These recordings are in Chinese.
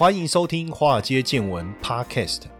欢迎收听《华尔街见闻》Podcast。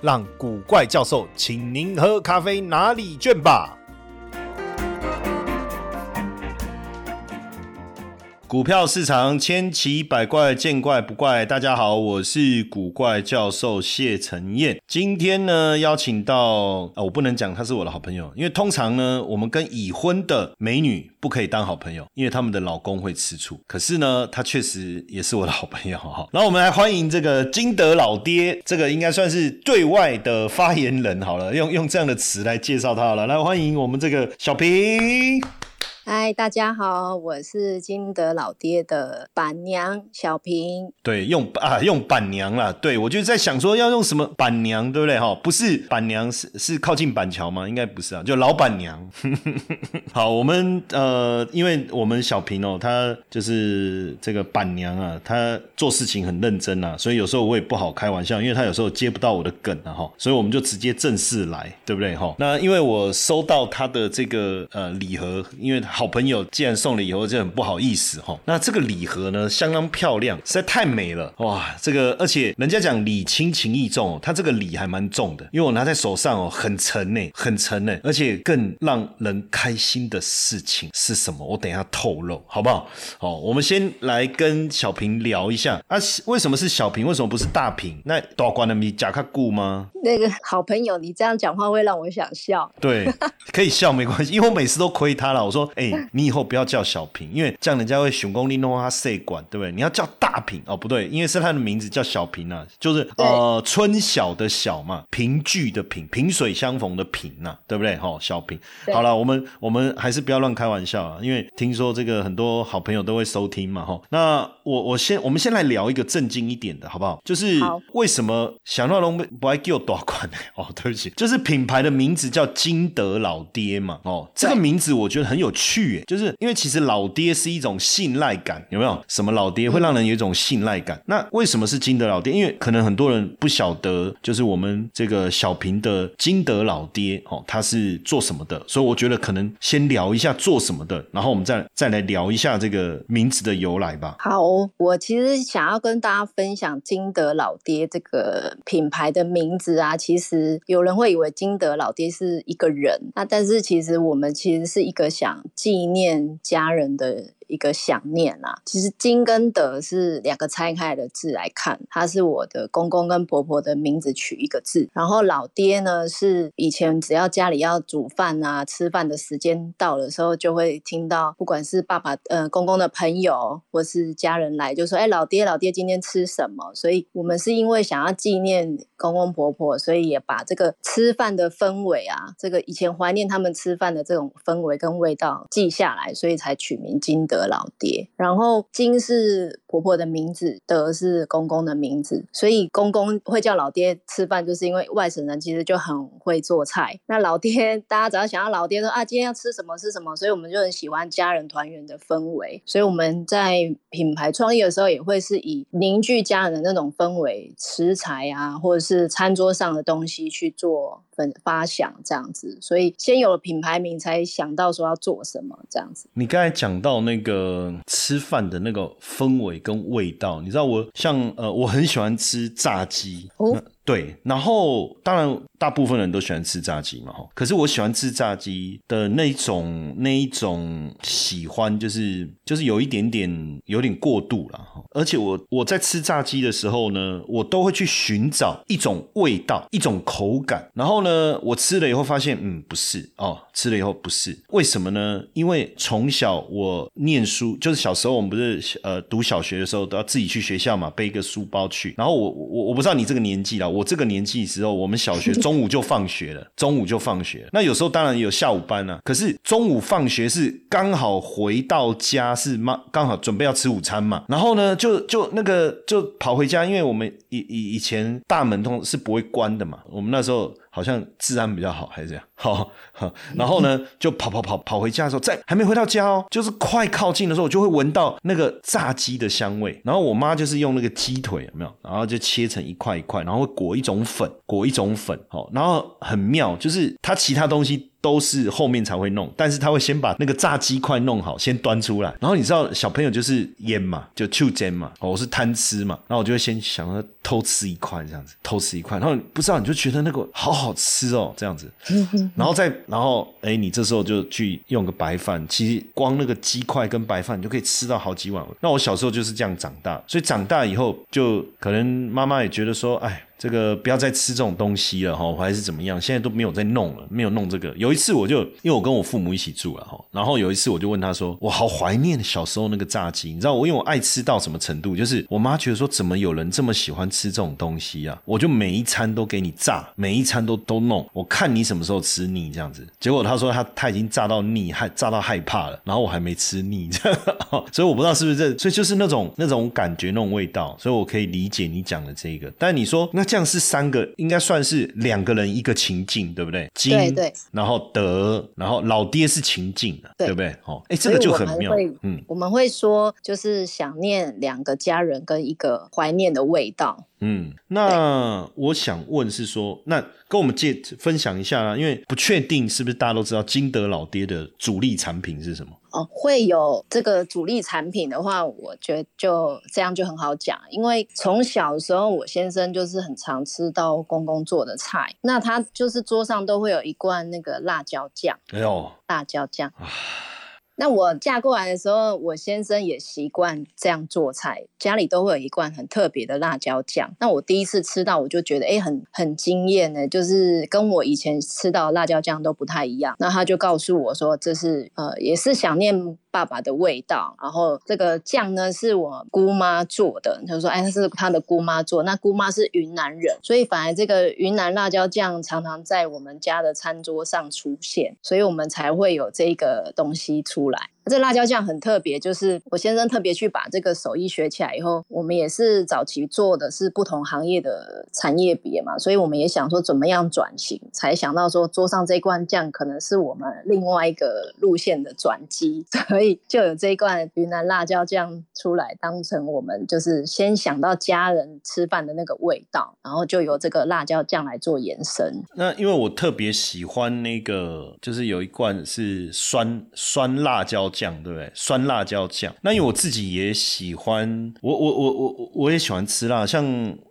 让古怪教授请您喝咖啡拿礼券吧。股票市场千奇百怪，见怪不怪。大家好，我是古怪教授谢承彦。今天呢，邀请到啊，我不能讲他是我的好朋友，因为通常呢，我们跟已婚的美女不可以当好朋友，因为他们的老公会吃醋。可是呢，他确实也是我的好朋友哈。然后我们来欢迎这个金德老爹，这个应该算是对外的发言人好了，用用这样的词来介绍他好了。来欢迎我们这个小平。嗨，大家好，我是金德老爹的板娘小平。对，用啊用板娘啦。对我就在想说要用什么板娘，对不对哈？不是板娘是是靠近板桥吗？应该不是啊，就老板娘。好，我们呃，因为我们小平哦，他就是这个板娘啊，他做事情很认真啊，所以有时候我也不好开玩笑，因为他有时候接不到我的梗啊哈，所以我们就直接正式来，对不对哈？那因为我收到他的这个呃礼盒，因为。好朋友既然送了以后就很不好意思哈，那这个礼盒呢相当漂亮，实在太美了哇！这个而且人家讲礼轻情意重，它这个礼还蛮重的，因为我拿在手上哦，很沉呢，很沉呢，而且更让人开心的事情是什么？我等一下透露好不好？好，我们先来跟小平聊一下啊，为什么是小平？为什么不是大平？那大关的米甲克固吗？那个好朋友，你这样讲话会让我想笑。对，可以笑没关系，因为我每次都亏他了。我说，哎。你以后不要叫小平，因为这样人家会熊功利弄他塞管，对不对？你要叫大平哦，不对，因为是他的名字叫小平啊，就是呃春晓的晓嘛，平聚的平，萍水相逢的平呐，对不对？哈，小平。好了，我们我们还是不要乱开玩笑啊，因为听说这个很多好朋友都会收听嘛，哈。那我我先我们先来聊一个正经一点的，好不好？就是为什么想到龙不爱给我多款呢？哦，对不起，就是品牌的名字叫金德老爹嘛，哦，这个名字我觉得很有趣。就是因为其实老爹是一种信赖感，有没有？什么老爹会让人有一种信赖感？那为什么是金德老爹？因为可能很多人不晓得，就是我们这个小平的金德老爹哦，他是做什么的？所以我觉得可能先聊一下做什么的，然后我们再再来聊一下这个名字的由来吧。好，我其实想要跟大家分享金德老爹这个品牌的名字啊。其实有人会以为金德老爹是一个人，那但是其实我们其实是一个想。纪念家人的。一个想念啦，其实金跟德是两个拆开的字来看，它是我的公公跟婆婆的名字取一个字，然后老爹呢是以前只要家里要煮饭啊，吃饭的时间到的时候，就会听到不管是爸爸呃公公的朋友或是家人来，就说哎老爹老爹今天吃什么？所以我们是因为想要纪念公公婆婆，所以也把这个吃饭的氛围啊，这个以前怀念他们吃饭的这种氛围跟味道记下来，所以才取名金德。老爹，然后金是婆婆的名字，德是公公的名字，所以公公会叫老爹吃饭，就是因为外省人其实就很会做菜。那老爹，大家只要想要老爹说啊，今天要吃什么吃什么，所以我们就很喜欢家人团圆的氛围。所以我们在品牌创业的时候，也会是以凝聚家人的那种氛围，食材啊，或者是餐桌上的东西去做。发想这样子，所以先有了品牌名，才想到说要做什么这样子。你刚才讲到那个吃饭的那个氛围跟味道，你知道我像呃，我很喜欢吃炸鸡哦。对，然后当然大部分人都喜欢吃炸鸡嘛，哈。可是我喜欢吃炸鸡的那一种那一种喜欢，就是就是有一点点有点过度了，而且我我在吃炸鸡的时候呢，我都会去寻找一种味道、一种口感。然后呢，我吃了以后发现，嗯，不是哦，吃了以后不是。为什么呢？因为从小我念书，就是小时候我们不是呃读小学的时候都要自己去学校嘛，背一个书包去。然后我我我不知道你这个年纪了。我这个年纪时候，我们小学中午就放学了，中午就放学。那有时候当然有下午班啊，可是中午放学是刚好回到家，是妈刚好准备要吃午餐嘛。然后呢，就就那个就跑回家，因为我们以以以前大门通是不会关的嘛。我们那时候。好像治安比较好，还是这样。好，然后呢，就跑跑跑跑回家的时候，在还没回到家哦，就是快靠近的时候，我就会闻到那个炸鸡的香味。然后我妈就是用那个鸡腿，有没有？然后就切成一块一块，然后裹一种粉，裹一种粉。好，然后很妙，就是它其他东西。都是后面才会弄，但是他会先把那个炸鸡块弄好，先端出来。然后你知道小朋友就是腌嘛，就就煎嘛，我是贪吃嘛，然后我就会先想要偷吃一块这样子，偷吃一块，然后不知道你就觉得那个好好吃哦，这样子，然后再然后哎，你这时候就去用个白饭，其实光那个鸡块跟白饭你就可以吃到好几碗。那我小时候就是这样长大，所以长大以后就可能妈妈也觉得说，哎。这个不要再吃这种东西了哈，还是怎么样？现在都没有在弄了，没有弄这个。有一次我就因为我跟我父母一起住了哈，然后有一次我就问他说：“我好怀念小时候那个炸鸡，你知道我因为我爱吃到什么程度？就是我妈觉得说怎么有人这么喜欢吃这种东西啊？我就每一餐都给你炸，每一餐都都弄，我看你什么时候吃腻这样子。结果他说他他已经炸到腻，害炸到害怕了，然后我还没吃腻，所以我不知道是不是这，所以就是那种那种感觉那种味道，所以我可以理解你讲的这个。但你说那。这样是三个，应该算是两个人一个情境，对不对？对对。然后德，然后老爹是情境的，对不对？哦，哎，这个就很妙。嗯，我们会说，就是想念两个家人跟一个怀念的味道。嗯，那我想问是说，那跟我们介分享一下啦，因为不确定是不是大家都知道金德老爹的主力产品是什么？哦，会有这个主力产品的话，我觉得就这样就很好讲，因为从小的时候，我先生就是很常吃到公公做的菜，那他就是桌上都会有一罐那个辣椒酱，哎呦，辣椒酱。那我嫁过来的时候，我先生也习惯这样做菜，家里都会有一罐很特别的辣椒酱。那我第一次吃到，我就觉得哎，很很惊艳呢，就是跟我以前吃到辣椒酱都不太一样。那他就告诉我说，这是呃，也是想念。爸爸的味道，然后这个酱呢是我姑妈做的。他说：“哎，他是他的姑妈做，那姑妈是云南人，所以反而这个云南辣椒酱常常在我们家的餐桌上出现，所以我们才会有这个东西出来。”这辣椒酱很特别，就是我先生特别去把这个手艺学起来以后，我们也是早期做的是不同行业的产业别嘛，所以我们也想说怎么样转型，才想到说桌上这罐酱可能是我们另外一个路线的转机，所以就有这一罐云南辣椒酱出来，当成我们就是先想到家人吃饭的那个味道，然后就由这个辣椒酱来做延伸。那因为我特别喜欢那个，就是有一罐是酸酸辣椒。酱对不对？酸辣椒酱。那因为我自己也喜欢，我我我我我也喜欢吃辣，像。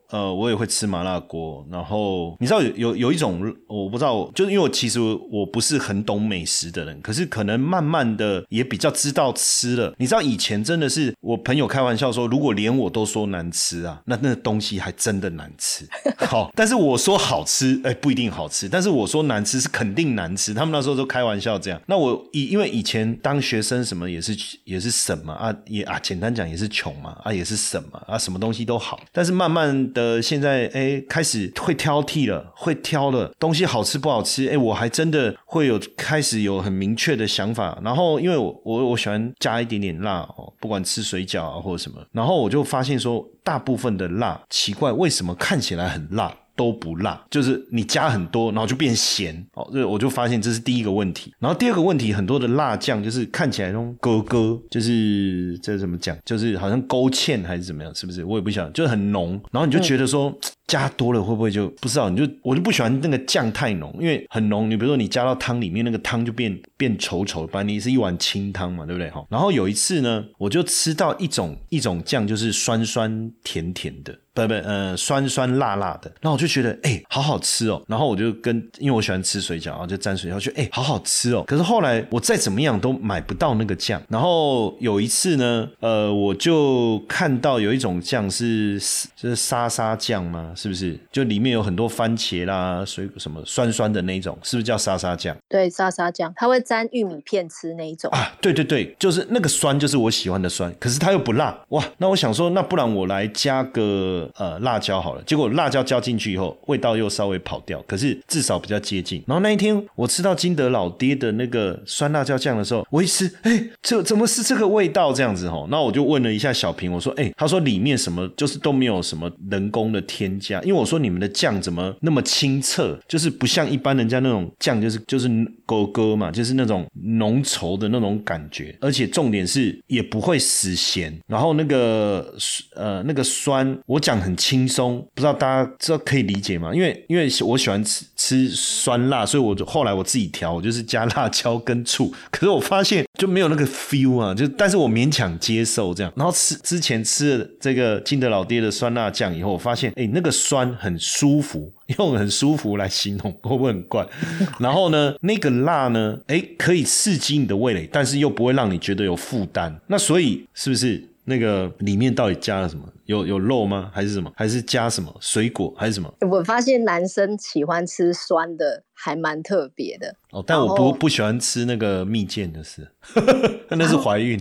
呃，我也会吃麻辣锅，然后你知道有有有一种我不知道，就是因为我其实我不是很懂美食的人，可是可能慢慢的也比较知道吃了。你知道以前真的是我朋友开玩笑说，如果连我都说难吃啊，那那东西还真的难吃。好，但是我说好吃，哎，不一定好吃。但是我说难吃是肯定难吃。他们那时候都开玩笑这样。那我以因为以前当学生什么也是也是省嘛啊也啊简单讲也是穷嘛啊也是省嘛啊什么东西都好，但是慢慢。的现在哎，开始会挑剔了，会挑了东西好吃不好吃哎，我还真的会有开始有很明确的想法。然后因为我我我喜欢加一点点辣哦，不管吃水饺啊或者什么，然后我就发现说，大部分的辣奇怪，为什么看起来很辣？都不辣，就是你加很多，然后就变咸哦。这我就发现这是第一个问题。然后第二个问题，很多的辣酱就是看起来那种咯咯，就是这怎么讲，就是好像勾芡还是怎么样，是不是？我也不想，就是很浓。然后你就觉得说。加多了会不会就不知道？你就我就不喜欢那个酱太浓，因为很浓。你比如说你加到汤里面，那个汤就变变稠稠。本来你是一碗清汤嘛，对不对？哈。然后有一次呢，我就吃到一种一种酱，就是酸酸甜甜的，不不呃酸酸辣辣的。然后我就觉得哎，好好吃哦。然后我就跟因为我喜欢吃水饺，然后就沾水饺，就哎好好吃哦。可是后来我再怎么样都买不到那个酱。然后有一次呢，呃，我就看到有一种酱是就是沙沙酱吗？是不是？就里面有很多番茄啦、水果什么酸酸的那一种，是不是叫沙沙酱？对，沙沙酱，它会沾玉米片吃那一种。啊，对对对，就是那个酸，就是我喜欢的酸，可是它又不辣，哇！那我想说，那不然我来加个呃辣椒好了。结果辣椒加进去以后，味道又稍微跑掉，可是至少比较接近。然后那一天我吃到金德老爹的那个酸辣椒酱的时候，我一吃，哎，这怎么是这个味道这样子哦？那我就问了一下小平，我说，哎，他说里面什么就是都没有什么人工的添加，因为我说你们的酱怎么那么清澈，就是不像一般人家那种酱，就是就是勾勾嘛，就是那种浓稠的那种感觉，而且重点是也不会死咸，然后那个呃那个酸，我讲很轻松，不知道大家知道可以理解吗？因为因为我喜欢吃吃酸辣，所以我后来我自己调，我就是加辣椒跟醋，可是我发现就没有那个 feel 啊，就但是我勉强接受这样，然后吃之前吃了这个金德老爹的酸辣酱以后，我发现哎那个酸很舒服。用很舒服来形容 会不会很怪？然后呢，那个辣呢，哎，可以刺激你的味蕾，但是又不会让你觉得有负担。那所以是不是那个里面到底加了什么？有有肉吗？还是什么？还是加什么水果？还是什么？我发现男生喜欢吃酸的，还蛮特别的。哦，但我不不喜欢吃那个蜜饯的是，那是怀孕。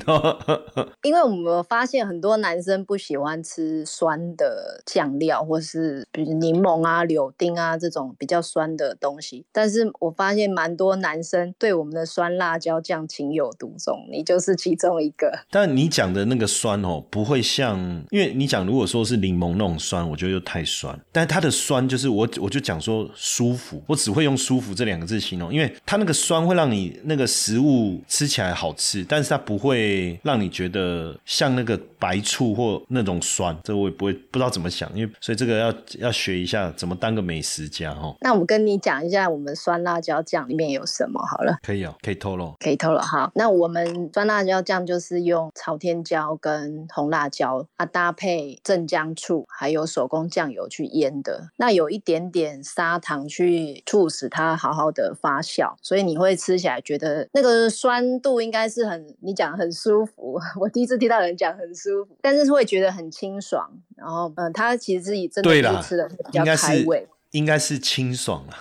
因为我们发现很多男生不喜欢吃酸的酱料，或是比如柠檬啊、柳丁啊这种比较酸的东西。但是我发现蛮多男生对我们的酸辣椒酱情有独钟，你就是其中一个。但你讲的那个酸哦，不会像，因为你讲。如果说是柠檬那种酸，我觉得又太酸。但是它的酸就是我我就讲说舒服，我只会用舒服这两个字形容，因为它那个酸会让你那个食物吃起来好吃，但是它不会让你觉得像那个白醋或那种酸。这我也不会不知道怎么想，因为所以这个要要学一下怎么当个美食家哈。那我跟你讲一下，我们酸辣椒酱里面有什么好了。可以哦，可以透露，可以透露。好，那我们酸辣椒酱就是用朝天椒跟红辣椒啊搭配。镇江醋还有手工酱油去腌的，那有一点点砂糖去促使它好好的发酵，所以你会吃起来觉得那个酸度应该是很，你讲很舒服。我第一次听到人讲很舒服，但是会觉得很清爽。然后，嗯，它其实自己真的是吃的比较开胃。应该是清爽了，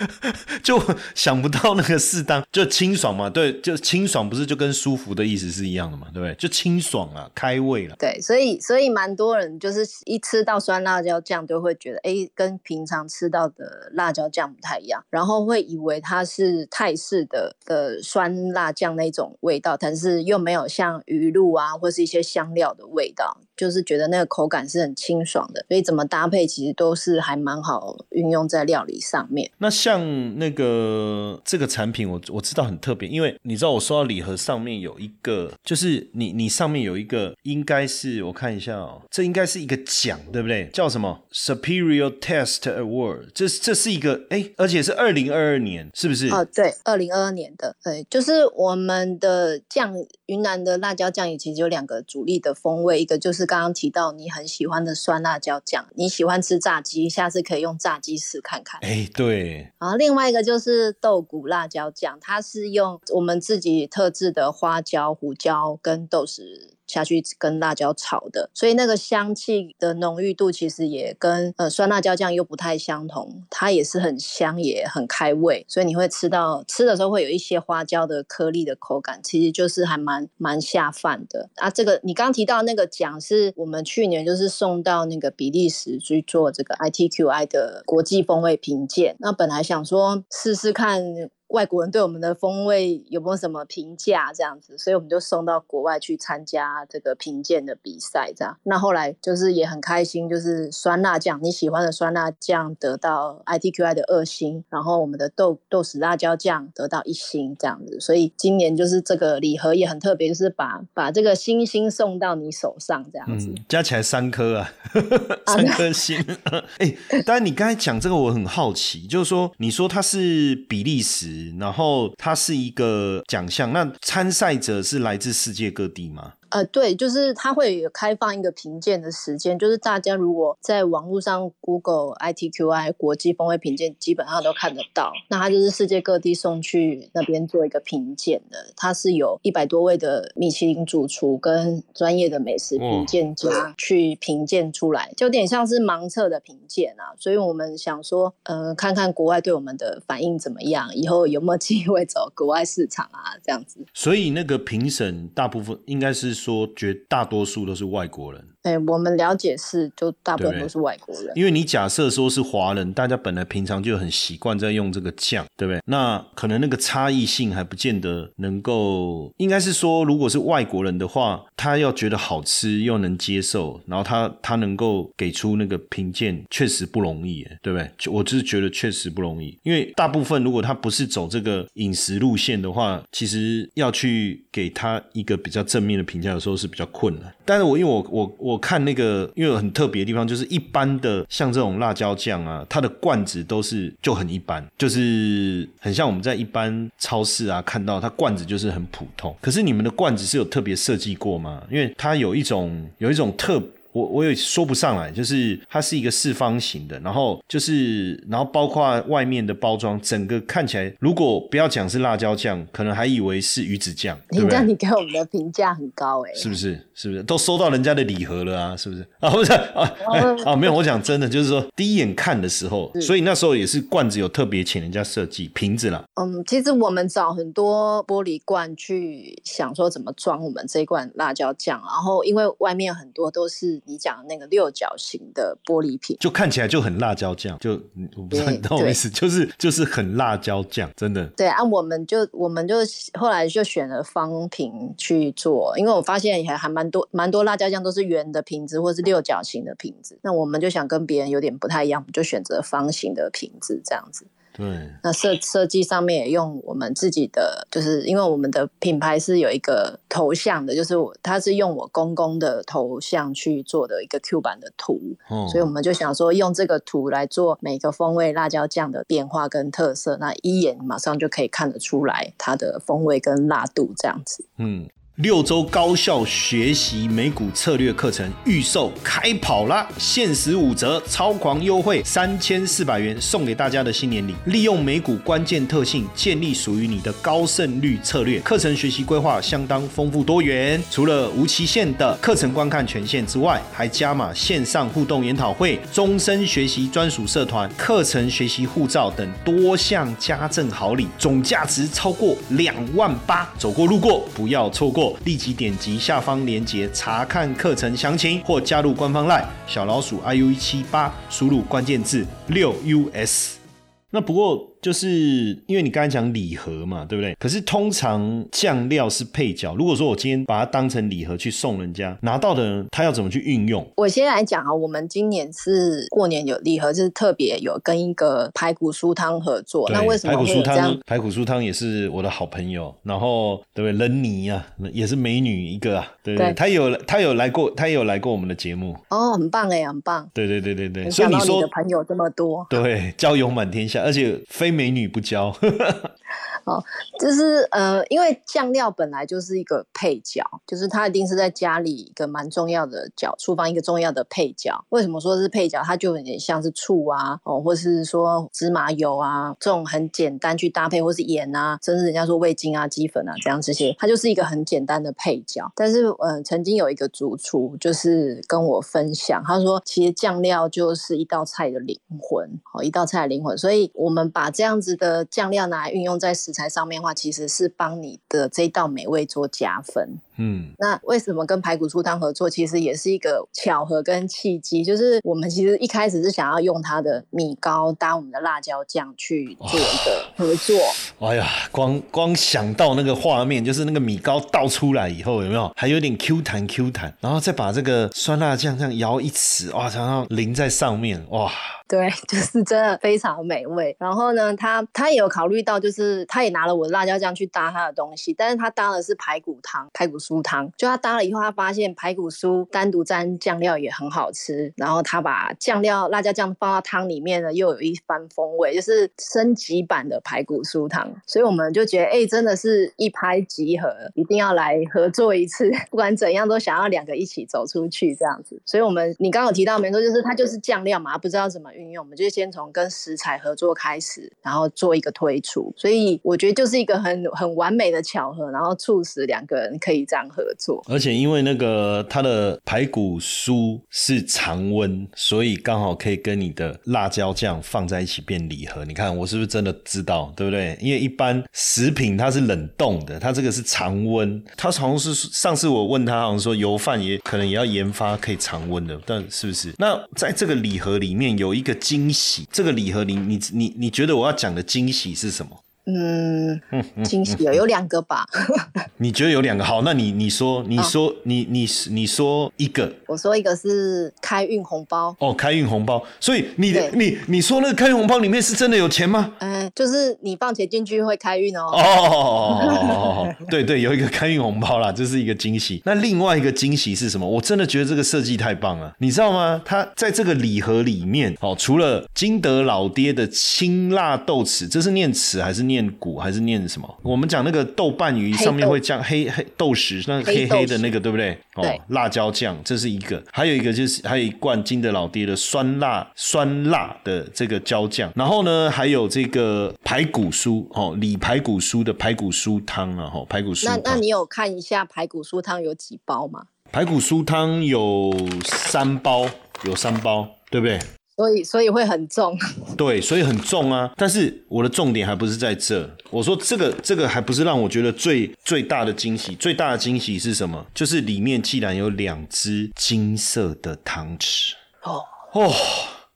就想不到那个适当就清爽嘛，对，就清爽不是就跟舒服的意思是一样的嘛，对不对？就清爽啊，开胃了。对，所以所以蛮多人就是一吃到酸辣椒酱，就会觉得哎，跟平常吃到的辣椒酱不太一样，然后会以为它是泰式的的酸辣酱那种味道，但是又没有像鱼露啊或是一些香料的味道。就是觉得那个口感是很清爽的，所以怎么搭配其实都是还蛮好运用在料理上面。那像那个这个产品，我我知道很特别，因为你知道我收到礼盒上面有一个，就是你你上面有一个，应该是我看一下哦，这应该是一个奖，对不对？叫什么 Superior Test Award？这这是一个哎，而且是二零二二年，是不是？哦，对，二零二二年的，对，就是我们的酱，云南的辣椒酱也其实有两个主力的风味，一个就是。刚刚提到你很喜欢的酸辣椒酱，你喜欢吃炸鸡，下次可以用炸鸡试看看。哎，对。然后另外一个就是豆鼓辣椒酱，它是用我们自己特制的花椒、胡椒跟豆豉。下去跟辣椒炒的，所以那个香气的浓郁度其实也跟呃酸辣椒酱又不太相同，它也是很香也很开胃，所以你会吃到吃的时候会有一些花椒的颗粒的口感，其实就是还蛮蛮下饭的啊。这个你刚提到那个奖是我们去年就是送到那个比利时去做这个 ITQI 的国际风味评鉴，那本来想说试试看。外国人对我们的风味有没有什么评价？这样子，所以我们就送到国外去参加这个评鉴的比赛。这样，那后来就是也很开心，就是酸辣酱你喜欢的酸辣酱得到 ITQI 的二星，然后我们的豆豆豉辣椒酱得到一星，这样子。所以今年就是这个礼盒也很特别，就是把把这个星星送到你手上，这样子，加起来三颗啊，三颗星。哎，当然你刚才讲这个，我很好奇，就是说你说它是比利时。然后它是一个奖项，那参赛者是来自世界各地吗？呃，对，就是它会有开放一个评鉴的时间，就是大家如果在网络上 Google ITQI 国际风味评鉴，基本上都看得到。那它就是世界各地送去那边做一个评鉴的，它是有一百多位的米其林主厨跟专业的美食评鉴家去评鉴出来，就有点像是盲测的评鉴啊。所以我们想说，呃，看看国外对我们的反应怎么样，以后有没有机会走国外市场啊，这样子。所以那个评审大部分应该是说，绝大多数都是外国人。哎，我们了解是，就大部分都是外国人。因为你假设说是华人，大家本来平常就很习惯在用这个酱，对不对？那可能那个差异性还不见得能够，应该是说，如果是外国人的话，他要觉得好吃又能接受，然后他他能够给出那个评鉴，确实不容易，对不对？我就是觉得确实不容易，因为大部分如果他不是走这个饮食路线的话，其实要去给他一个比较正面的评价，有时候是比较困难。但是我因为我我我。我看那个，因为很特别的地方，就是一般的像这种辣椒酱啊，它的罐子都是就很一般，就是很像我们在一般超市啊看到它罐子就是很普通。可是你们的罐子是有特别设计过吗？因为它有一种有一种特。我我也说不上来，就是它是一个四方形的，然后就是然后包括外面的包装，整个看起来，如果不要讲是辣椒酱，可能还以为是鱼子酱。你这样你给我们的评价很高哎，是不是？是不是都收到人家的礼盒了啊？是不是啊？不是啊啊没有，我讲真的，就是说第一眼看的时候，所以那时候也是罐子有特别请人家设计瓶子啦。嗯，其实我们找很多玻璃罐去想说怎么装我们这一罐辣椒酱，然后因为外面很多都是。你讲那个六角形的玻璃瓶，就看起来就很辣椒酱，就我不知道你懂我意思，就是就是很辣椒酱，真的。对啊，我们就我们就后来就选了方瓶去做，因为我发现还还蛮多蛮多辣椒酱都是圆的瓶子或是六角形的瓶子，那我们就想跟别人有点不太一样，就选择方形的瓶子这样子。对，那设设计上面也用我们自己的，就是因为我们的品牌是有一个头像的，就是我他是用我公公的头像去做的一个 Q 版的图，所以我们就想说用这个图来做每个风味辣椒酱的变化跟特色，那一眼马上就可以看得出来它的风味跟辣度这样子。嗯。六周高效学习美股策略课程预售开跑啦！限时五折，超狂优惠三千四百元送给大家的新年礼。利用美股关键特性，建立属于你的高胜率策略。课程学习规划相当丰富多元，除了无期限的课程观看权限之外，还加码线上互动研讨会、终身学习专属社团、课程学习护照等多项家政好礼，总价值超过两万八。走过路过，不要错过。立即点击下方链接查看课程详情，或加入官方 LINE 小老鼠 iu 一七八，输入关键字六 us。那不过。就是因为你刚才讲礼盒嘛，对不对？可是通常酱料是配角。如果说我今天把它当成礼盒去送人家，拿到的人他要怎么去运用？我先来讲啊，我们今年是过年有礼盒，就是特别有跟一个排骨酥汤合作。那为什么排骨酥汤？排骨酥汤也是我的好朋友，然后对不对？人妮啊，也是美女一个啊，对不对？她有她有来过，她有来过我们的节目。哦，很棒哎，很棒。对对对对对，所以你说朋友这么多，对，交友满天下，而且非。美女不交。哦，就是呃，因为酱料本来就是一个配角，就是它一定是在家里一个蛮重要的角，厨房一个重要的配角。为什么说是配角？它就有点像是醋啊，哦，或是说芝麻油啊，这种很简单去搭配，或是盐啊，甚至人家说味精啊、鸡粉啊这样这些，它就是一个很简单的配角。但是，呃，曾经有一个主厨就是跟我分享，他说其实酱料就是一道菜的灵魂，哦，一道菜的灵魂。所以我们把这这样子的酱料拿来运用在食材上面的话，其实是帮你的这道美味做加分。嗯，那为什么跟排骨酥汤合作？其实也是一个巧合跟契机，就是我们其实一开始是想要用它的米糕搭我们的辣椒酱去做一个合作。哎呀，光光想到那个画面，就是那个米糕倒出来以后，有没有还有点 Q 弹 Q 弹，然后再把这个酸辣酱这样舀一匙，哇，然后淋在上面，哇。对，就是真的非常美味。然后呢，他他也有考虑到，就是他也拿了我的辣椒酱去搭他的东西，但是他搭的是排骨汤、排骨酥。汤。就他搭了以后，他发现排骨酥单独沾酱料也很好吃，然后他把酱料辣椒酱放到汤里面呢，又有一番风味，就是升级版的排骨酥汤。所以我们就觉得，哎，真的是一拍即合，一定要来合作一次，不管怎样都想要两个一起走出去这样子。所以我们你刚刚有提到没错，就是它就是酱料嘛，不知道怎么运用，我们就先从跟食材合作开始，然后做一个推出。所以我觉得就是一个很很完美的巧合，然后促使两个人可以这样样合作。而且因为那个它的排骨酥是常温，所以刚好可以跟你的辣椒酱放在一起变礼盒。你看我是不是真的知道，对不对？因为一般食品它是冷冻的，它这个是常温。它好像是上次我问他，好像说油饭也可能也要研发可以常温的，但是不是？那在这个礼盒里面有一个惊喜，这个礼盒里你你你觉得我要讲的惊喜是什么？嗯，惊喜有有两个吧？你觉得有两个好？那你你说你说你你你说一个，我说一个是开运红包哦，开运红包。所以你的你你说那个开运红包里面是真的有钱吗？嗯，就是你放钱进去会开运哦。哦，对对，有一个开运红包啦，这是一个惊喜。那另外一个惊喜是什么？我真的觉得这个设计太棒了，你知道吗？它在这个礼盒里面哦，除了金德老爹的青辣豆豉，这是念豉还是念？念骨还是念什么？我们讲那个豆瓣鱼上面会加黑黑豆豉，那黑黑的那个对不对？哦，辣椒酱这是一个，还有一个就是还有一罐金德老爹的酸辣酸辣的这个椒酱，然后呢还有这个排骨酥哦，里排骨酥的排骨酥汤啊，哈，排骨酥。那那你有看一下排骨酥汤有几包吗？排骨酥汤有三包，有三包，对不对？所以，所以会很重。对，所以很重啊。但是我的重点还不是在这。我说这个，这个还不是让我觉得最最大的惊喜。最大的惊喜是什么？就是里面既然有两只金色的汤匙。哦哦，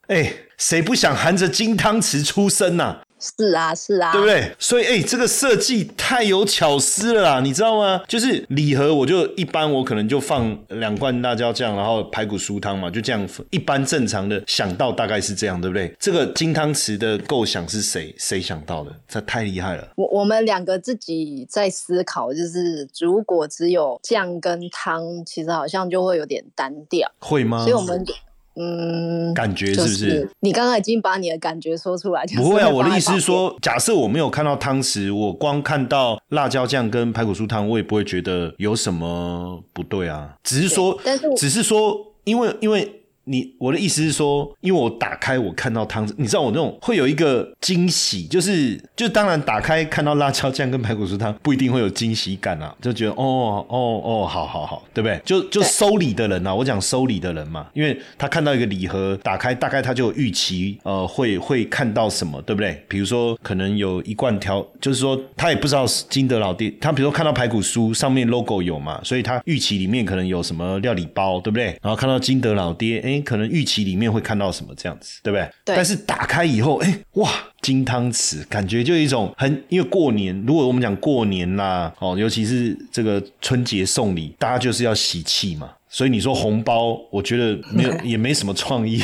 哎，谁不想含着金汤匙出生呐？是啊，是啊，对不对？所以，哎，这个设计太有巧思了啦，你知道吗？就是礼盒，我就一般我可能就放两罐辣椒酱，然后排骨酥汤嘛，就这样。一般正常的想到大概是这样，对不对？这个金汤匙的构想是谁谁想到的？这太厉害了。我我们两个自己在思考，就是如果只有酱跟汤，其实好像就会有点单调，会吗？所以我们。嗯，感觉是不是？你刚刚已经把你的感觉说出来。不会啊，我的意思是说，假设我没有看到汤匙，我光看到辣椒酱跟排骨酥汤，我也不会觉得有什么不对啊。只是说，但是只是说，因为因为。你我的意思是说，因为我打开我看到汤，你知道我那种会有一个惊喜，就是就当然打开看到辣椒酱跟排骨酥汤不一定会有惊喜感啊，就觉得哦哦哦，好好好，对不对？就就收礼的人啊，我讲收礼的人嘛，因为他看到一个礼盒打开，大概他就有预期，呃，会会看到什么，对不对？比如说可能有一罐调，就是说他也不知道金德老爹，他比如说看到排骨酥上面 logo 有嘛，所以他预期里面可能有什么料理包，对不对？然后看到金德老爹，哎。可能预期里面会看到什么这样子，对不对？对。但是打开以后，哎，哇，金汤匙，感觉就一种很，因为过年，如果我们讲过年啦，哦，尤其是这个春节送礼，大家就是要喜气嘛。所以你说红包，我觉得没有 也没什么创意，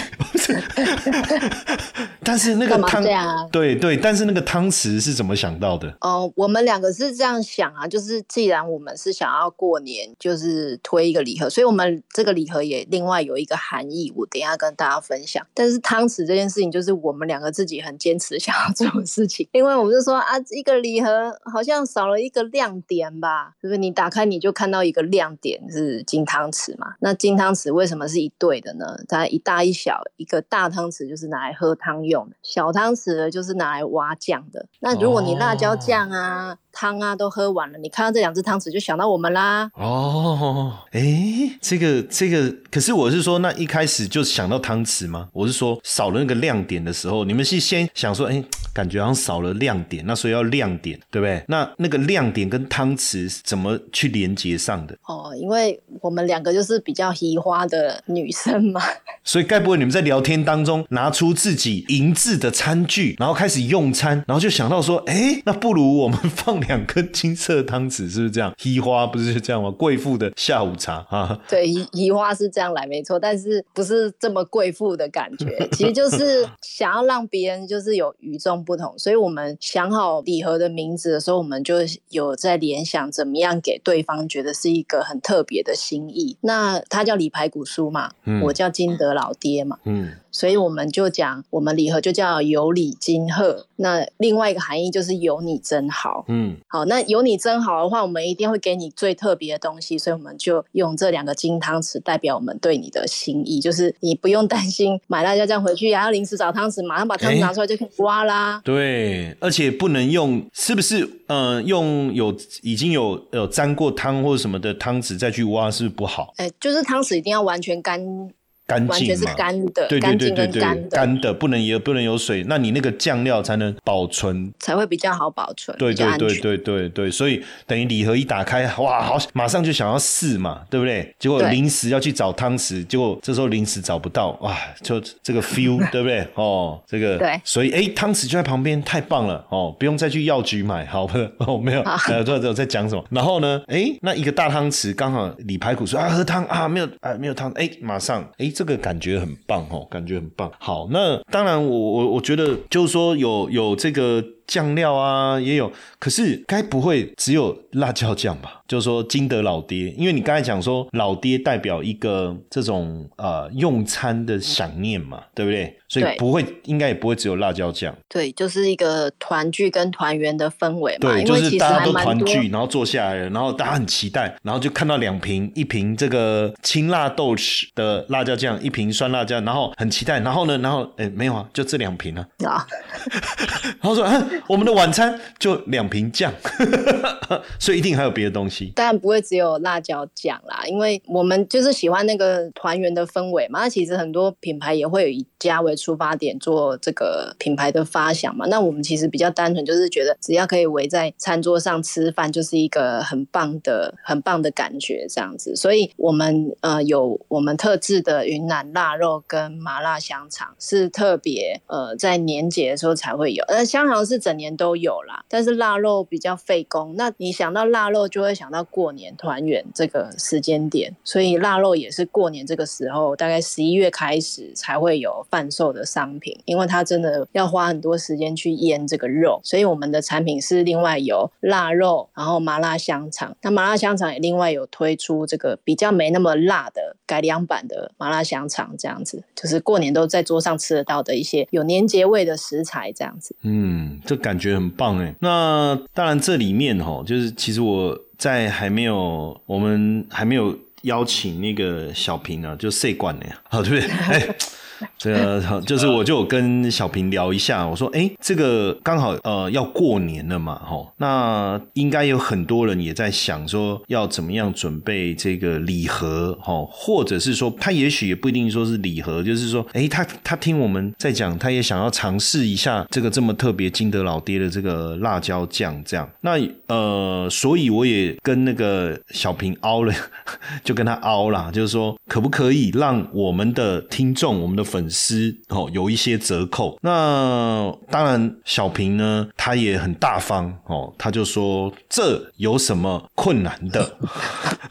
但是那个汤，对对，但是那个汤匙是怎么想到的？哦，我们两个是这样想啊，就是既然我们是想要过年，就是推一个礼盒，所以我们这个礼盒也另外有一个含义，我等下跟大家分享。但是汤匙这件事情，就是我们两个自己很坚持想要做的事情，因为我们就说啊，一个礼盒好像少了一个亮点吧，就是你打开你就看到一个亮点是金汤匙嘛。那金汤匙为什么是一对的呢？它一大一小，一个大汤匙就是拿来喝汤用的，小汤匙呢就是拿来挖酱的。那如果你辣椒酱啊。汤啊都喝完了，你看到这两只汤匙就想到我们啦。哦，哎，这个这个，可是我是说，那一开始就想到汤匙吗？我是说少了那个亮点的时候，你们是先想说，哎，感觉好像少了亮点，那所以要亮点，对不对？那那个亮点跟汤匙怎么去连接上的？哦，因为我们两个就是比较移花的女生嘛，所以该不会你们在聊天当中拿出自己银质的餐具，然后开始用餐，然后就想到说，哎，那不如我们放。放两颗金色汤匙，是不是这样？移花不是就这样吗？贵妇的下午茶啊，对，移移花是这样来没错，但是不是这么贵妇的感觉，其实就是想要让别人就是有与众不同，所以我们想好礼盒的名字的时候，我们就有在联想怎么样给对方觉得是一个很特别的心意。那他叫李排骨叔嘛，我叫金德老爹嘛，嗯。所以我们就讲，我们礼盒就叫有礼金鹤。那另外一个含义就是有你真好。嗯，好，那有你真好的话，我们一定会给你最特别的东西。所以我们就用这两个金汤匙代表我们对你的心意，就是你不用担心买辣椒酱回去还要临时找汤匙，马上把汤匙拿出来就可以挖啦。对，而且不能用，是不是？嗯，用有已经有有沾过汤或者什么的汤匙再去挖是不是不好。哎，就是汤匙一定要完全干。干净嘛？干的，对对对对对，干的不能也不能有水，那你那个酱料才能保存，才会比较好保存。对对对对对对，所以等于礼盒一打开，哇，好，马上就想要试嘛，对不对？结果临时要去找汤匙，结果这时候临时找不到，哇，就这个 feel，对不对？哦，这个对，所以哎，汤匙就在旁边，太棒了哦，不用再去药局买，好不？哦，没有，呃，这这在讲什么？然后呢，哎，那一个大汤匙刚好李排骨说啊，喝汤啊，没有啊，没有汤，哎，马上，哎，这个感觉很。棒哦，感觉很棒。好，那当然，我我我觉得就是说有有这个。酱料啊也有，可是该不会只有辣椒酱吧？就是说金德老爹，因为你刚才讲说老爹代表一个这种呃用餐的想念嘛，对不对？所以不会，应该也不会只有辣椒酱。对，就是一个团聚跟团圆的氛围嘛。对，就是大家都团聚，然后坐下来，然后大家很期待，然后就看到两瓶，一瓶这个清辣豆豉的辣椒酱，一瓶酸辣酱，然后很期待，然后呢，然后哎没有啊，就这两瓶啊。啊，然后说啊。我们的晚餐就两瓶酱，所以一定还有别的东西。当然不会只有辣椒酱啦，因为我们就是喜欢那个团圆的氛围嘛。那其实很多品牌也会以家为出发点做这个品牌的发想嘛。那我们其实比较单纯，就是觉得只要可以围在餐桌上吃饭，就是一个很棒的、很棒的感觉这样子。所以我们呃有我们特制的云南腊肉跟麻辣香肠，是特别呃在年节的时候才会有。呃，香肠是整。整年都有啦，但是腊肉比较费工。那你想到腊肉，就会想到过年团圆这个时间点，所以腊肉也是过年这个时候，大概十一月开始才会有贩售的商品，因为它真的要花很多时间去腌这个肉，所以我们的产品是另外有腊肉，然后麻辣香肠。那麻辣香肠也另外有推出这个比较没那么辣的改良版的麻辣香肠，这样子就是过年都在桌上吃得到的一些有年节味的食材，这样子。嗯，这。感觉很棒哎，那当然这里面哈，就是其实我在还没有我们还没有邀请那个小平啊，就 C 管的呀，好对不对？哎。这个就是，我就跟小平聊一下，我说，哎，这个刚好呃要过年了嘛，哈，那应该有很多人也在想说，要怎么样准备这个礼盒，哈，或者是说，他也许也不一定说是礼盒，就是说，哎，他他听我们在讲，他也想要尝试一下这个这么特别金德老爹的这个辣椒酱，这样，那呃，所以我也跟那个小平凹了，就跟他凹了，就是说，可不可以让我们的听众，我们的粉丝哦，有一些折扣。那当然，小平呢，他也很大方哦，他就说这有什么困难的？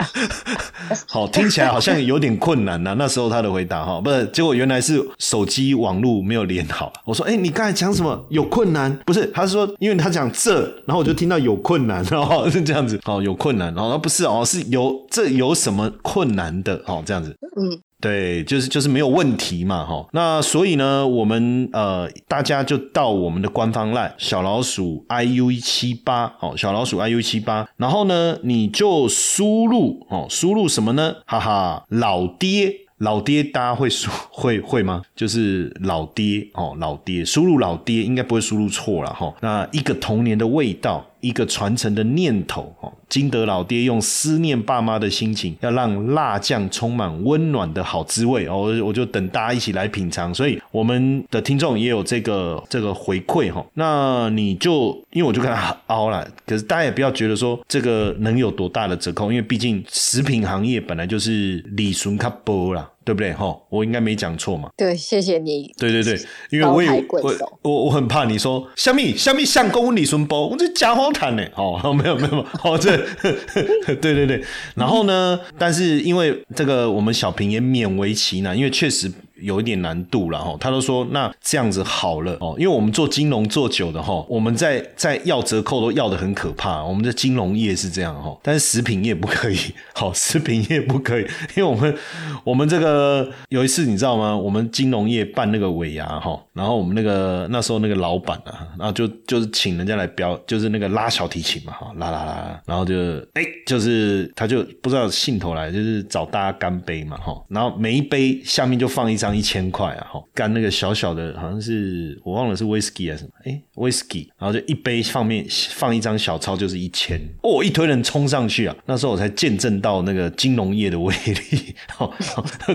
好，听起来好像有点困难呐。那时候他的回答哈，不是，结果原来是手机网络没有连好。我说，哎，你刚才讲什么？有困难？不是，他说，因为他讲这，然后我就听到有困难，然后 是这样子，哦，有困难，然后不是哦，是有这有什么困难的？哦，这样子，嗯。对，就是就是没有问题嘛，哈。那所以呢，我们呃，大家就到我们的官方赖小老鼠 i u 一七八，哦，小老鼠 i u 一七八，然后呢，你就输入哦，输入什么呢？哈哈，老爹，老爹，大家会输会会吗？就是老爹哦，老爹，输入老爹应该不会输入错了哈。那一个童年的味道。一个传承的念头哦，金德老爹用思念爸妈的心情，要让辣酱充满温暖的好滋味哦，我就等大家一起来品尝。所以我们的听众也有这个这个回馈哈。那你就因为我就跟他凹了，可是大家也不要觉得说这个能有多大的折扣，因为毕竟食品行业本来就是礼俗卡波啦。对不对？哈，我应该没讲错嘛。对，谢谢你。对对对，因为我也我我我很怕你说虾米虾米相公李顺波，我这假荒谈呢。哦，没 有没有，哦这 对对对。然后呢，但是因为这个，我们小平也勉为其难，因为确实。有一点难度了哈，他都说那这样子好了哦，因为我们做金融做久的哈，我们在在要折扣都要的很可怕，我们的金融业是这样哈，但是食品业不可以，好，食品业不可以，因为我们我们这个有一次你知道吗？我们金融业办那个尾牙哈，然后我们那个那时候那个老板啊，然后就就是请人家来标，就是那个拉小提琴嘛哈，拉拉拉，然后就哎，就是他就不知道兴头来，就是找大家干杯嘛哈，然后每一杯下面就放一张。一千块啊，哈，干那个小小的，好像是我忘了是威士忌还是什么，哎，威士忌，然后就一杯放面放一张小钞就是一千，哦，一堆人冲上去啊，那时候我才见证到那个金融业的威力，哈，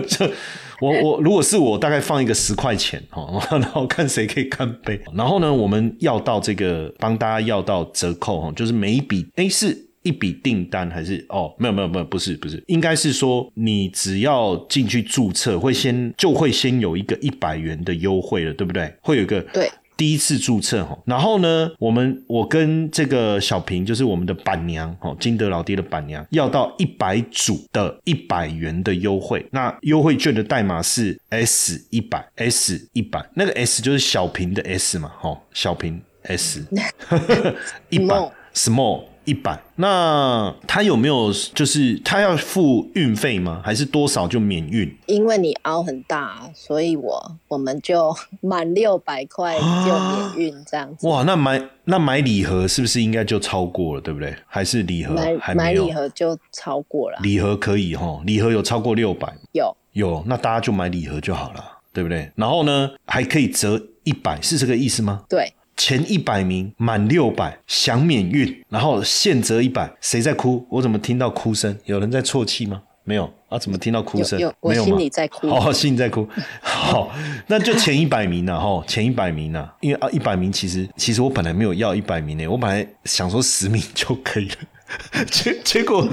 这我我如果是我，大概放一个十块钱，哈，然后看谁可以干杯，然后呢，我们要到这个帮大家要到折扣，哈，就是每一笔，哎是。一笔订单还是？哦，没有没有没有，不是不是，应该是说你只要进去注册，会先就会先有一个一百元的优惠了，对不对？会有一个对。第一次注册哈，然后呢，我们我跟这个小平就是我们的板娘哦，金德老爹的板娘要到一百组的一百元的优惠，那优惠券的代码是 S 一百 S 一百，那个 S 就是小平的 S 嘛，哦，小平 S 一百。Small。一百，那他有没有就是他要付运费吗？还是多少就免运？因为你凹很大，所以我我们就满六百块就免运这样子。哇，那买那买礼盒是不是应该就超过了，对不对？还是礼盒还买礼盒就超过了？礼盒可以哈，礼盒有超过六百，有有，那大家就买礼盒就好了，对不对？然后呢，还可以折一百，是这个意思吗？对。前一百名满六百享免运，然后现折一百。谁在哭？我怎么听到哭声？有人在啜泣吗？没有啊？怎么听到哭声？有，我心里在哭。哦，心里在哭。好，那就前一百名 了哈。前一百名呢？因为啊，一百名其实其实我本来没有要一百名呢，我本来想说十名就可以了。结结果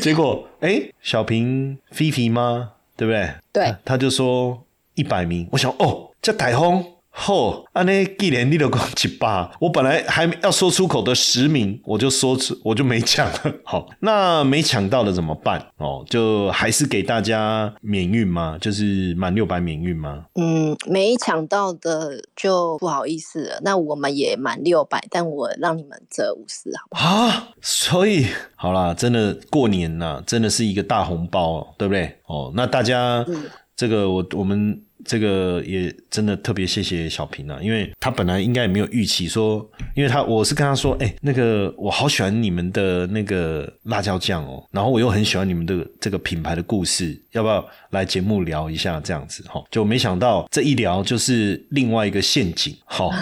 结果哎，小平菲菲吗？对不对？对，他就说一百名。我想哦，叫台风。吼，安尼既然你都讲一百，我本来还要说出口的十名，我就说出我就没抢。好，那没抢到的怎么办？哦，就还是给大家免运吗？就是满六百免运吗？嗯，没抢到的就不好意思了。那我们也满六百，但我让你们折五十，好不好？啊，所以好啦，真的过年呐，真的是一个大红包，对不对？哦，那大家这个我我们。这个也真的特别谢谢小平啊，因为他本来应该也没有预期说，因为他我是跟他说，哎，那个我好喜欢你们的那个辣椒酱哦，然后我又很喜欢你们的这个品牌的故事，要不要来节目聊一下这样子哈？就没想到这一聊就是另外一个陷阱，好，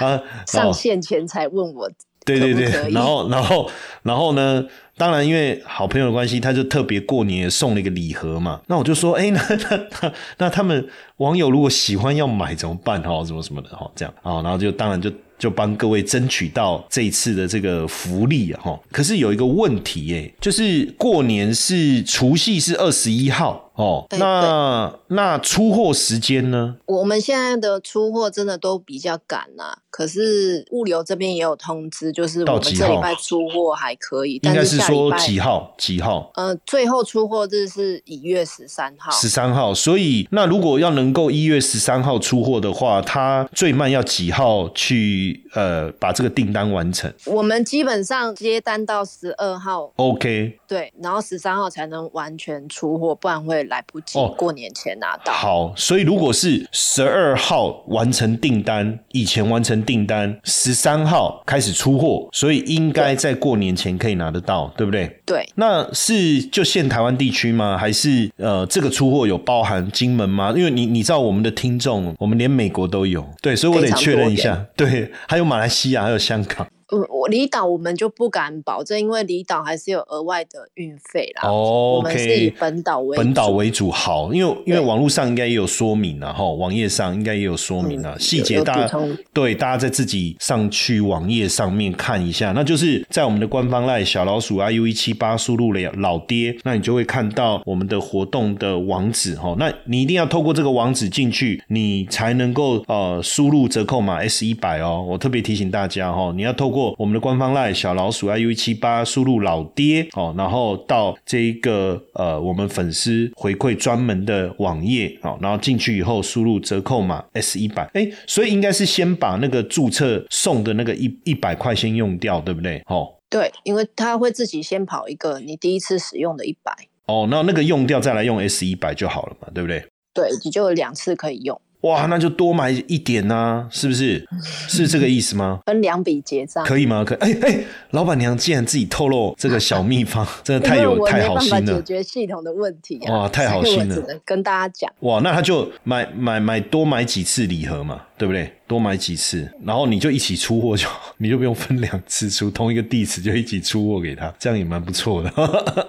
啊，上线前才问我，对对对，然后然后然后呢？当然，因为好朋友的关系，他就特别过年送了一个礼盒嘛。那我就说，哎，那 那那那他们网友如果喜欢要买怎么办？哈，什么什么的哈，这样啊，然后就当然就就帮各位争取到这一次的这个福利啊，哈。可是有一个问题，哎，就是过年是除夕是二十一号。哦，那那出货时间呢？我们现在的出货真的都比较赶呐，可是物流这边也有通知，就是我们这礼拜出货还可以。应该是说几号？几号？呃，最后出货日是一月十三号。十三号，所以那如果要能够一月十三号出货的话，它最慢要几号去呃把这个订单完成？我们基本上接单到十二号，OK。对，然后十三号才能完全出货，不然会。来不及过年前拿到。好，所以如果是十二号完成订单，以前完成订单，十三号开始出货，所以应该在过年前可以拿得到，对不对？对。那是就限台湾地区吗？还是呃，这个出货有包含金门吗？因为你你知道我们的听众，我们连美国都有，对，所以我得确认一下。对，还有马来西亚，还有香港。我离岛我们就不敢保证，因为离岛还是有额外的运费啦。哦我们是以本岛为本岛为主好，因为因为网络上应该也有说明了，哈，网页上应该也有说明啊，嗯有有细节大家对大家在自己上去网页上面看一下，那就是在我们的官方赖小老鼠 iu 一七八输入了老爹，那你就会看到我们的活动的网址哈，那你一定要透过这个网址进去，你才能够呃输入折扣码 S 一百哦，我特别提醒大家哈，你要透过我们的官方赖小老鼠 iu 一七八输入老爹哦，然后到这一个呃我们粉丝回馈专门的网页哦，然后进去以后输入折扣码 S 一百，哎，所以应该是先把那个注册送的那个一一百块先用掉，对不对？哦对，因为他会自己先跑一个你第一次使用的一百，哦，那那个用掉再来用 S 一百就好了嘛，对不对？对，你就有两次可以用，哇，那就多买一点呐、是不是？是这个意思吗？分两笔结账。可以吗？可哎哎，老板娘竟然自己透露这个小秘方，真的太有太好心了解。决系统的问题啊！哇太好心了跟大家讲，哇，那他就买买买多买几次礼盒嘛，对不对？多买几次，然后你就一起出货就，你就不用分两次出，同一个地址就一起出货给他，这样也蛮不错的。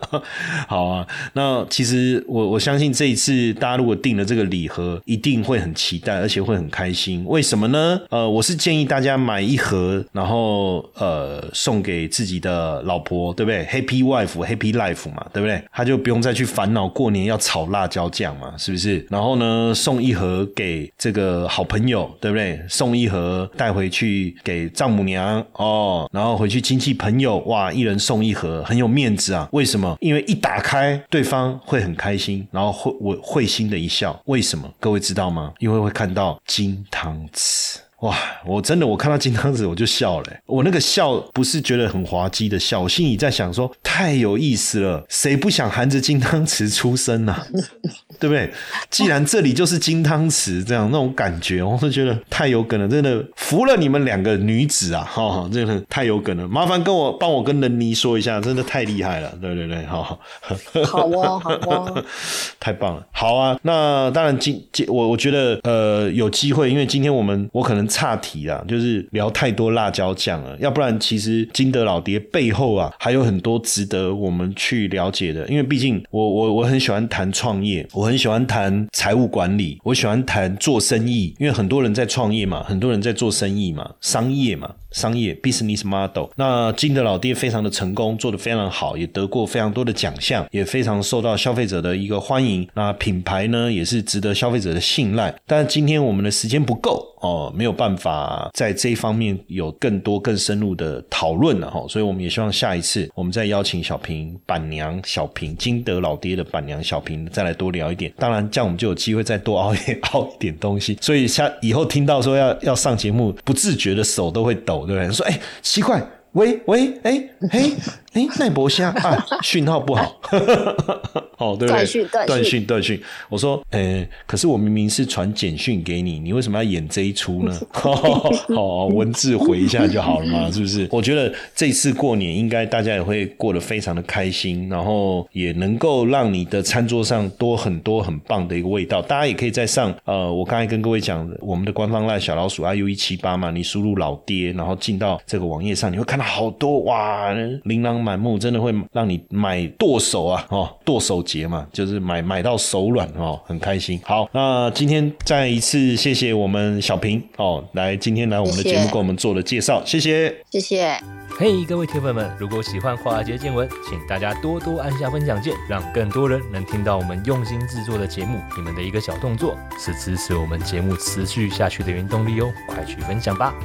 好啊，那其实我我相信这一次大家如果订了这个礼盒，一定会很期待，而且会很开心。为什么呢？呃，我是建议大家买一盒，然后呃送给自己的老婆，对不对？Happy wife, happy life 嘛，对不对？他就不用再去烦恼过年要炒辣椒酱嘛，是不是？然后呢，送一盒给这个好朋友，对不对？送一盒带回去给丈母娘哦，然后回去亲戚朋友，哇，一人送一盒，很有面子啊。为什么？因为一打开，对方会很开心，然后会我会心的一笑。为什么？各位知道吗？因为会看到金汤匙。哇！我真的我看到金汤匙我就笑了欸、我那个笑不是觉得很滑稽的笑，我心里在想说太有意思了，谁不想含着金汤匙出生呢、对不对？既然这里就是金汤匙，这样那种感觉，我就觉得太有梗了，真的服了你们两个女子啊！哈、真的太有梗了，麻烦跟我帮我跟人妮说一下，真的太厉害了，对对对，好好。好哦，好哦，太棒了，好啊！那当然今今我我觉得呃有机会，因为今天我们我可能岔题啦，就是聊太多辣椒酱了，要不然其实金德老爹背后啊还有很多值得我们去了解的，因为毕竟我我我很喜欢谈创业，我很喜欢谈财务管理，我喜欢谈做生意，因为很多人在创业嘛，很多人在做生意嘛，商业嘛，商业 business model。那金德老爹非常的成功，做得非常好，也得过非常多的奖项，也非常受到消费者的一个欢迎。那品牌呢，也是值得消费者的信赖。但今天我们的时间不够哦，没有办法在这一方面有更多更深入的讨论了哈。所以我们也希望下一次我们再邀请小平板娘小平金德老爹的板娘小平再来多聊一点。当然，这样我们就有机会再多熬一点 熬一点东西。所以下以后听到说要要上节目，不自觉的手都会抖，对不对？说哎、奇怪。喂喂，哎嘿哎，奈博虾 啊，讯号不好，哦，对不对？断讯断讯断讯。我说，哎，可是我明明是传简讯给你，你为什么要演这一出呢？哦，文字回一下就好了嘛，是不是？我觉得这次过年应该大家也会过得非常的开心，然后也能够让你的餐桌上多很多很棒的一个味道。大家也可以在上，呃，我刚才跟各位讲的，我们的官方赖小老鼠 iu 一七八嘛，你输入老爹，然后进到这个网页上，你会看到好多哇，琳琅满目，真的会让你买剁手啊，哦，剁手节嘛，就是买买到手软哦，很开心。好，那今天再一次谢谢我们小平哦，来今天来我们的节目给我们做了介绍，谢谢。谢谢。嘿各位铁粉们，如果喜欢华尔街见闻，请大家多多按下分享键，让更多人能听到我们用心制作的节目。你们的一个小动作，是支持我们节目持续下去的原动力哦，快去分享吧！